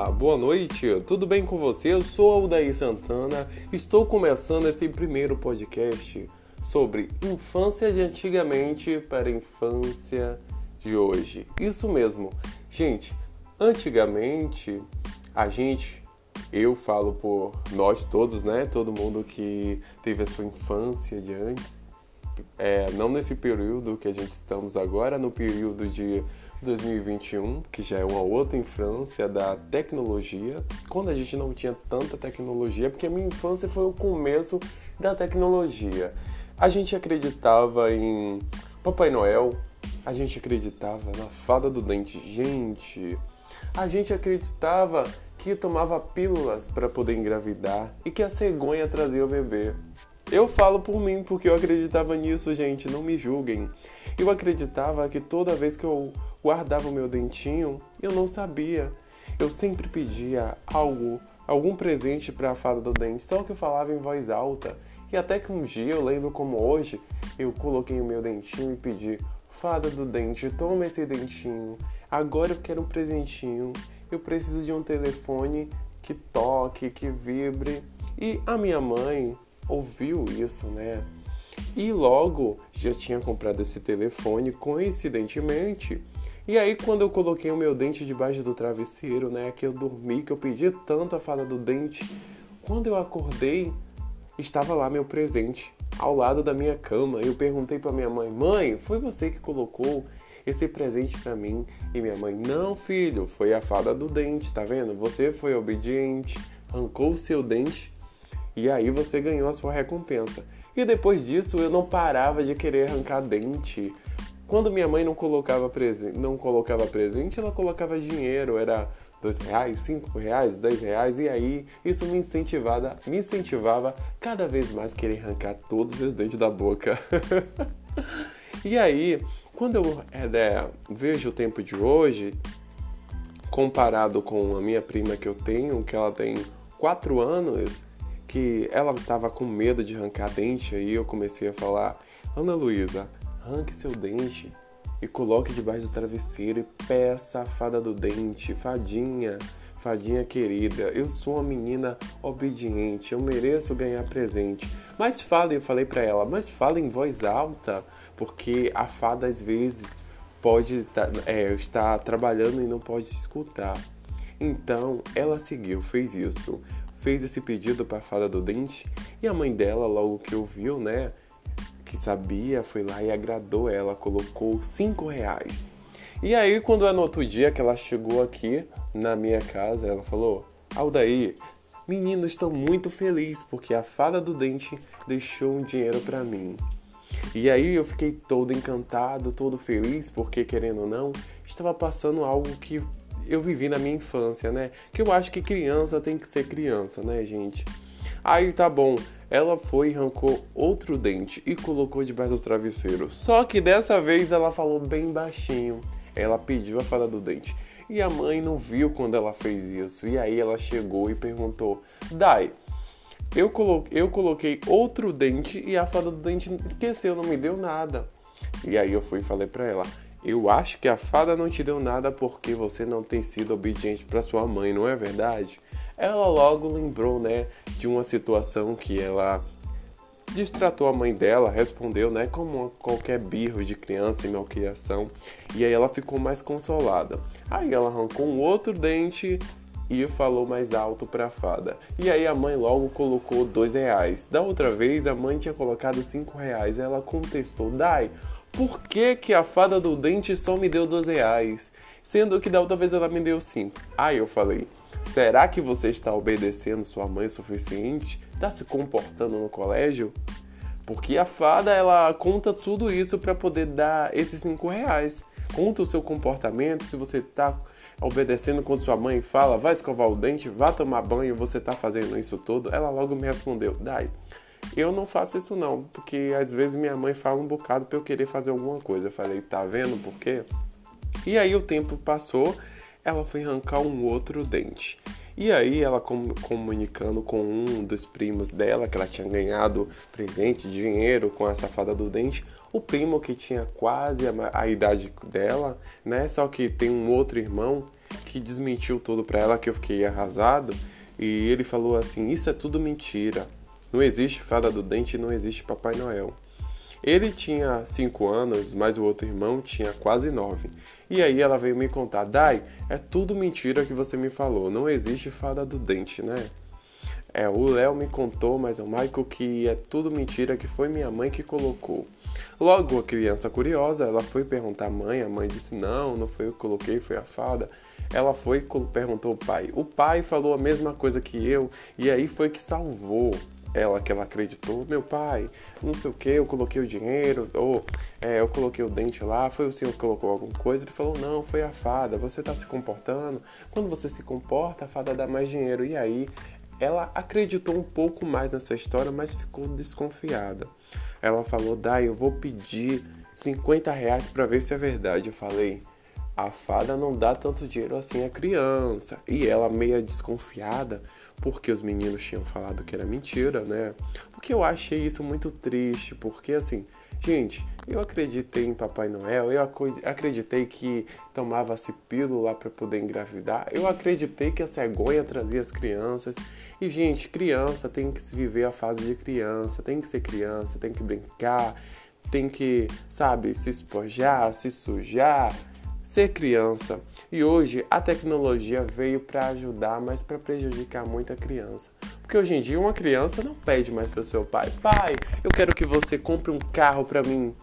Ah, boa noite, tudo bem com você? Eu sou Aldair Santana, estou começando esse primeiro podcast sobre infância de antigamente para infância de hoje. Isso mesmo, gente, antigamente a gente, eu falo por nós todos, né? Todo mundo que teve a sua infância de antes, é, não nesse período que a gente estamos agora, no período de 2021, que já é uma outra infância da tecnologia, quando a gente não tinha tanta tecnologia, porque a minha infância foi o começo da tecnologia. A gente acreditava em Papai Noel, a gente acreditava na fada do dente. Gente, a gente acreditava que tomava pílulas para poder engravidar e que a cegonha trazia o bebê. Eu falo por mim porque eu acreditava nisso, gente, não me julguem. Eu acreditava que toda vez que eu guardava o meu dentinho, eu não sabia. Eu sempre pedia algo, algum presente para a fada do dente, só que eu falava em voz alta. E até que um dia, eu lembro como hoje, eu coloquei o meu dentinho e pedi: Fada do dente, toma esse dentinho. Agora eu quero um presentinho. Eu preciso de um telefone que toque, que vibre. E a minha mãe, ouviu isso, né? E logo já tinha comprado esse telefone, coincidentemente. E aí, quando eu coloquei o meu dente debaixo do travesseiro, né? Que eu dormi, que eu pedi tanto a fada do dente. Quando eu acordei, estava lá meu presente, ao lado da minha cama. Eu perguntei para minha mãe: Mãe, foi você que colocou esse presente para mim? E minha mãe: Não, filho, foi a fada do dente, tá vendo? Você foi obediente, arrancou o seu dente e aí você ganhou a sua recompensa. E depois disso eu não parava de querer arrancar dente. Quando minha mãe não colocava presente, não colocava presente, ela colocava dinheiro, era dois reais, cinco reais, dez reais, e aí isso me incentivava, me incentivava cada vez mais querer arrancar todos os dentes da boca. e aí, quando eu é, vejo o tempo de hoje, comparado com a minha prima que eu tenho, que ela tem quatro anos, que ela estava com medo de arrancar dente, aí eu comecei a falar: Ana Luísa, arranque seu dente e coloque debaixo do travesseiro e peça a fada do dente, fadinha, fadinha querida, eu sou uma menina obediente, eu mereço ganhar presente. Mas fale, eu falei para ela, mas fale em voz alta, porque a fada às vezes pode é, estar trabalhando e não pode escutar. Então ela seguiu, fez isso fez esse pedido para a fada do dente e a mãe dela, logo que ouviu, né, que sabia, foi lá e agradou ela, colocou cinco reais. E aí, quando é no outro dia que ela chegou aqui na minha casa, ela falou: Aldair, menino, estou muito feliz porque a fada do dente deixou um dinheiro para mim. E aí eu fiquei todo encantado, todo feliz, porque querendo ou não, estava passando algo que eu vivi na minha infância, né? Que eu acho que criança tem que ser criança, né, gente? Aí tá bom, ela foi e arrancou outro dente e colocou debaixo do travesseiro. Só que dessa vez ela falou bem baixinho. Ela pediu a fada do dente. E a mãe não viu quando ela fez isso. E aí ela chegou e perguntou: Dai, eu, colo eu coloquei outro dente e a fada do dente esqueceu, não me deu nada. E aí eu fui e falei pra ela: eu acho que a fada não te deu nada porque você não tem sido obediente para sua mãe, não é verdade? Ela logo lembrou, né, de uma situação que ela distratou a mãe dela, respondeu, né, como qualquer birro de criança em malcriação, e aí ela ficou mais consolada. Aí ela arrancou um outro dente e falou mais alto para a fada. E aí a mãe logo colocou dois reais. Da outra vez a mãe tinha colocado cinco reais. Ela contestou, Dai, por que, que a fada do dente só me deu 12 reais? Sendo que da outra vez ela me deu 5. Aí eu falei, será que você está obedecendo sua mãe o suficiente? Está se comportando no colégio? Porque a fada, ela conta tudo isso para poder dar esses 5 reais. Conta o seu comportamento, se você está obedecendo quando sua mãe fala, vai escovar o dente, vá tomar banho, você está fazendo isso tudo. Ela logo me respondeu, Dai, eu não faço isso não, porque às vezes minha mãe fala um bocado para eu querer fazer alguma coisa. Eu falei, tá vendo por quê? E aí o tempo passou, ela foi arrancar um outro dente. E aí ela com, comunicando com um dos primos dela, que ela tinha ganhado presente, dinheiro com a safada do dente, o primo que tinha quase a, idade dela, né? Só que tem um outro irmão que desmentiu tudo para ela que eu fiquei arrasado e ele falou assim: "Isso é tudo mentira. Não existe fada do dente, não existe Papai Noel". Ele tinha 5 anos, mas o outro irmão tinha quase 9. E aí ela veio me contar: Dai, é tudo mentira que você me falou. Não existe fada do dente, né? É, o Léo me contou, mas é o Michael que é tudo mentira, que foi minha mãe que colocou. Logo, a criança curiosa, ela foi perguntar à mãe, a mãe disse: Não, não foi eu que coloquei, foi a fada. Ela foi e perguntou ao pai. O pai falou a mesma coisa que eu, e aí foi que salvou ela que ela acreditou, meu pai, não sei o que, eu coloquei o dinheiro, ou é, eu coloquei o dente lá, foi o senhor que colocou alguma coisa? Ele falou, não, foi a fada, você está se comportando, quando você se comporta, a fada dá mais dinheiro. E aí ela acreditou um pouco mais nessa história, mas ficou desconfiada. Ela falou, Dai, eu vou pedir 50 reais para ver se é verdade. Eu falei, a fada não dá tanto dinheiro assim à criança. E ela, meia desconfiada, porque os meninos tinham falado que era mentira, né? Porque eu achei isso muito triste, porque assim, gente, eu acreditei em Papai Noel, eu acreditei que tomava-se pílula para poder engravidar, eu acreditei que a cegonha trazia as crianças. E, gente, criança tem que se viver a fase de criança, tem que ser criança, tem que brincar, tem que, sabe, se espojar, se sujar, ser criança. E hoje a tecnologia veio para ajudar, mas para prejudicar muita criança. Porque hoje em dia uma criança não pede mais para o seu pai: "Pai, eu quero que você compre um carro para mim".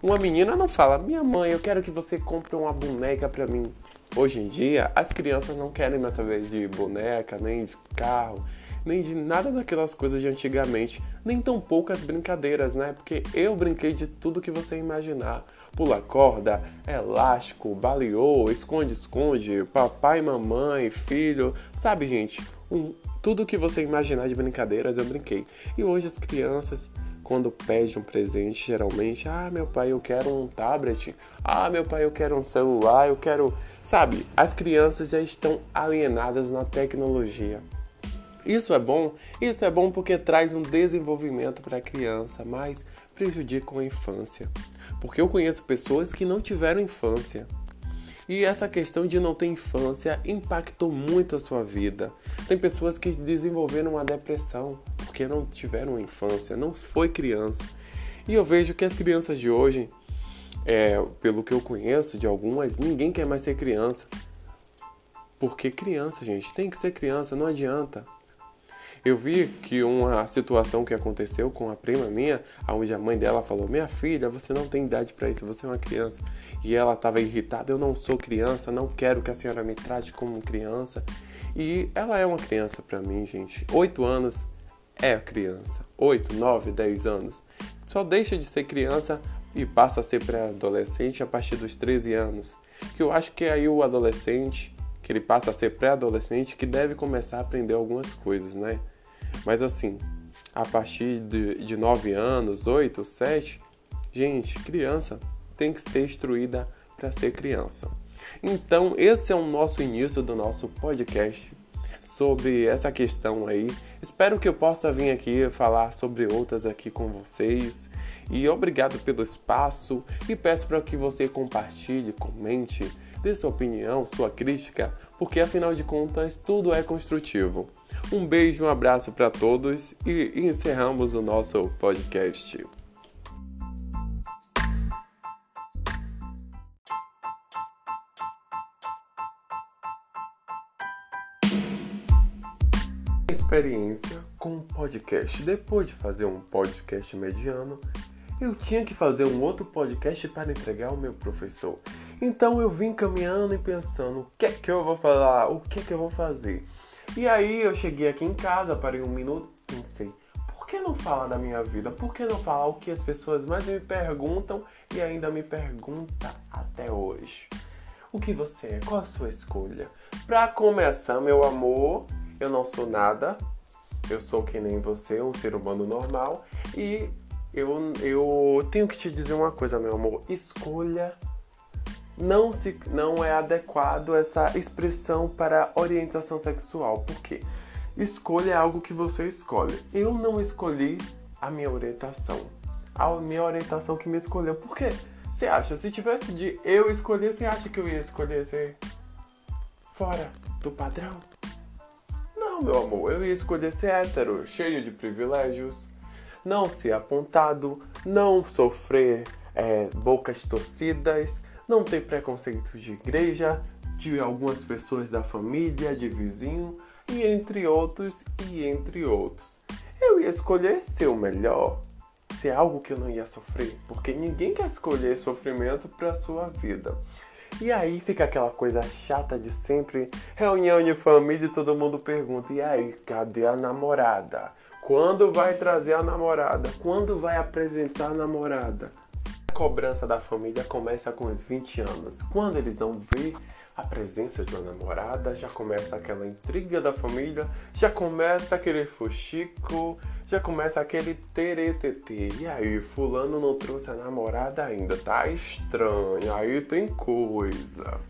Uma menina não fala: "Minha mãe, eu quero que você compre uma boneca para mim". Hoje em dia, as crianças não querem mais saber de boneca, nem de carro, nem de nada daquelas coisas de antigamente, nem tão poucas brincadeiras, né? Porque eu brinquei de tudo que você imaginar pula corda, elástico, baleou, esconde-esconde, papai, mamãe, filho, sabe, gente? Um, tudo que você imaginar de brincadeiras eu brinquei. E hoje as crianças, quando pedem um presente, geralmente, ah, meu pai, eu quero um tablet, ah, meu pai, eu quero um celular, eu quero. Sabe, as crianças já estão alienadas na tecnologia. Isso é bom? Isso é bom porque traz um desenvolvimento para a criança, mas prejudicam a infância. Porque eu conheço pessoas que não tiveram infância. E essa questão de não ter infância impactou muito a sua vida. Tem pessoas que desenvolveram uma depressão porque não tiveram infância, não foi criança. E eu vejo que as crianças de hoje, é, pelo que eu conheço de algumas, ninguém quer mais ser criança. Porque criança, gente, tem que ser criança, não adianta. Eu vi que uma situação que aconteceu com a prima minha, onde a mãe dela falou: Minha filha, você não tem idade para isso, você é uma criança. E ela estava irritada: Eu não sou criança, não quero que a senhora me trate como criança. E ela é uma criança para mim, gente. Oito anos é criança. Oito, nove, dez anos. Só deixa de ser criança e passa a ser pré-adolescente a partir dos 13 anos. Que eu acho que é aí o adolescente, que ele passa a ser pré-adolescente, que deve começar a aprender algumas coisas, né? Mas assim, a partir de, de 9 anos, 8, 7, gente, criança tem que ser instruída para ser criança. Então, esse é o nosso início do nosso podcast sobre essa questão aí. Espero que eu possa vir aqui falar sobre outras aqui com vocês. E obrigado pelo espaço e peço para que você compartilhe, comente, dê sua opinião, sua crítica, porque afinal de contas tudo é construtivo. Um beijo, um abraço para todos e encerramos o nosso podcast. Experiência com podcast. Depois de fazer um podcast mediano, eu tinha que fazer um outro podcast para entregar ao meu professor. Então eu vim caminhando e pensando: o que é que eu vou falar? O que é que eu vou fazer? E aí eu cheguei aqui em casa, parei um minuto, pensei, por que não falar da minha vida? Por que não falar o que as pessoas mais me perguntam e ainda me perguntam até hoje? O que você é? Qual a sua escolha? Pra começar, meu amor, eu não sou nada. Eu sou que nem você, um ser humano normal. E eu, eu tenho que te dizer uma coisa, meu amor. Escolha não, se, não é adequado essa expressão para orientação sexual. porque Escolha é algo que você escolhe. Eu não escolhi a minha orientação. a minha orientação que me escolheu. Por quê? Você acha, se tivesse de eu escolher, você acha que eu ia escolher ser fora do padrão? Não, meu amor, eu ia escolher ser hétero, cheio de privilégios, não ser apontado, não sofrer é, bocas torcidas, não ter preconceito de igreja, de algumas pessoas da família, de vizinho, e entre outros, e entre outros. Eu ia escolher ser o melhor, ser algo que eu não ia sofrer, porque ninguém quer escolher sofrimento para sua vida. E aí fica aquela coisa chata de sempre, reunião de família e todo mundo pergunta: "E aí, cadê a namorada? Quando vai trazer a namorada? Quando vai apresentar a namorada?" Cobrança da família começa com os 20 anos. Quando eles vão ver a presença de uma namorada, já começa aquela intriga da família, já começa aquele fuxico, já começa aquele teretetê. E aí, fulano não trouxe a namorada ainda, tá estranho, aí tem coisa.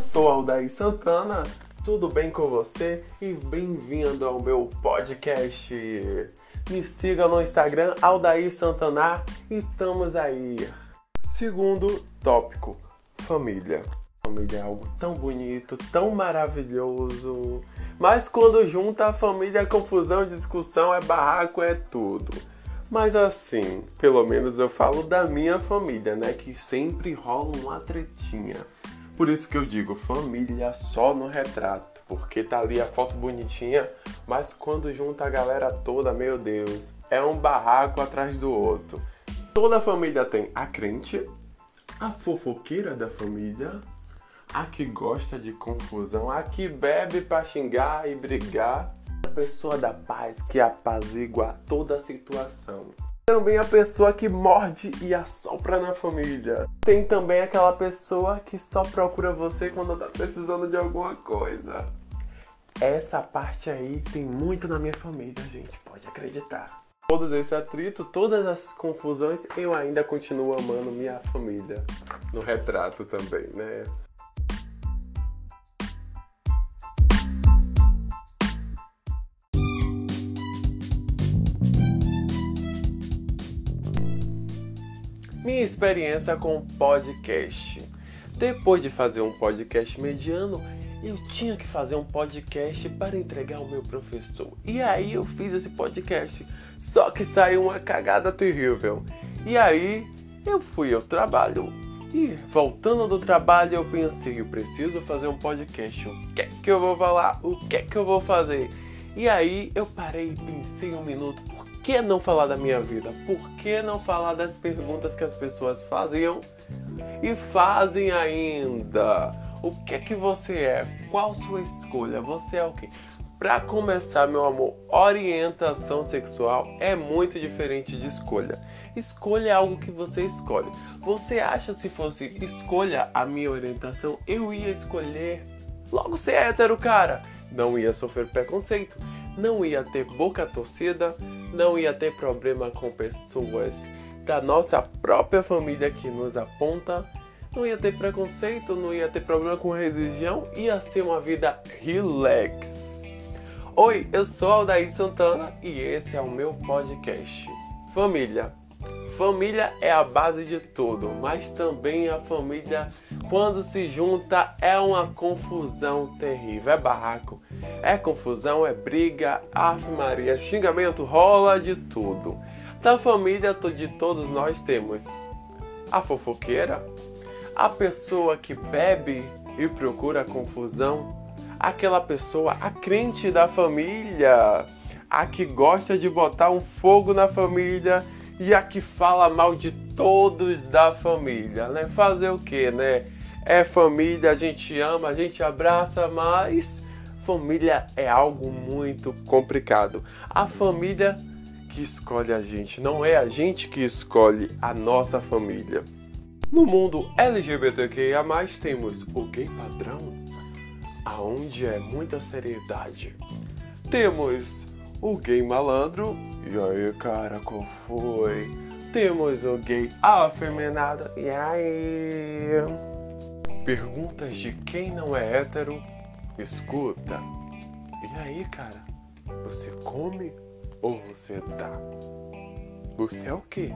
Sou Aldair Santana, tudo bem com você? E bem-vindo ao meu podcast. Me siga no Instagram, Aldair Santana, e estamos aí. Segundo tópico, família. Família é algo tão bonito, tão maravilhoso. Mas quando junta a família, é confusão, discussão, é barraco, é tudo. Mas assim, pelo menos eu falo da minha família, né? Que sempre rola uma tretinha. Por isso que eu digo família só no retrato. Porque tá ali a foto bonitinha, mas quando junta a galera toda, meu Deus, é um barraco atrás do outro. Toda família tem a crente, a fofoqueira da família, a que gosta de confusão, a que bebe para xingar e brigar, a pessoa da paz que apazigua toda a situação. Também a pessoa que morde e assopra na família. Tem também aquela pessoa que só procura você quando tá precisando de alguma coisa. Essa parte aí tem muito na minha família, gente, pode acreditar. Todos esses atritos, todas as confusões, eu ainda continuo amando minha família. No retrato também, né? Experiência com podcast. Depois de fazer um podcast mediano, eu tinha que fazer um podcast para entregar ao meu professor. E aí eu fiz esse podcast. Só que saiu uma cagada terrível. E aí eu fui ao trabalho. E voltando do trabalho, eu pensei, eu preciso fazer um podcast. O que é que eu vou falar? O que é que eu vou fazer? E aí eu parei pensei um minuto que não falar da minha vida? Por que não falar das perguntas que as pessoas faziam e fazem ainda? O que é que você é? Qual sua escolha? Você é o quê? Para começar, meu amor, orientação sexual é muito diferente de escolha. Escolha é algo que você escolhe. Você acha se fosse escolha a minha orientação, eu ia escolher logo ser hétero, cara? Não ia sofrer preconceito, não ia ter boca torcida, não ia ter problema com pessoas da nossa própria família que nos aponta, não ia ter preconceito, não ia ter problema com religião, ia ser uma vida relax. Oi, eu sou Aldair Santana e esse é o meu podcast. Família. Família é a base de tudo, mas também a família, quando se junta, é uma confusão terrível. É barraco, é confusão, é briga, ave Maria, xingamento, rola de tudo. Da família de todos nós temos a fofoqueira, a pessoa que bebe e procura confusão, aquela pessoa, a crente da família, a que gosta de botar um fogo na família e a que fala mal de todos da família, né? Fazer o que, né? É família, a gente ama, a gente abraça, mas família é algo muito complicado. A família que escolhe a gente, não é a gente que escolhe a nossa família. No mundo LGBTQIA+, temos o gay padrão, aonde é muita seriedade. Temos o gay malandro e aí, cara, qual foi? Temos o gay afeminado. E aí? Perguntas de quem não é hétero, Escuta, e aí, cara? Você come ou você dá? Você é o quê?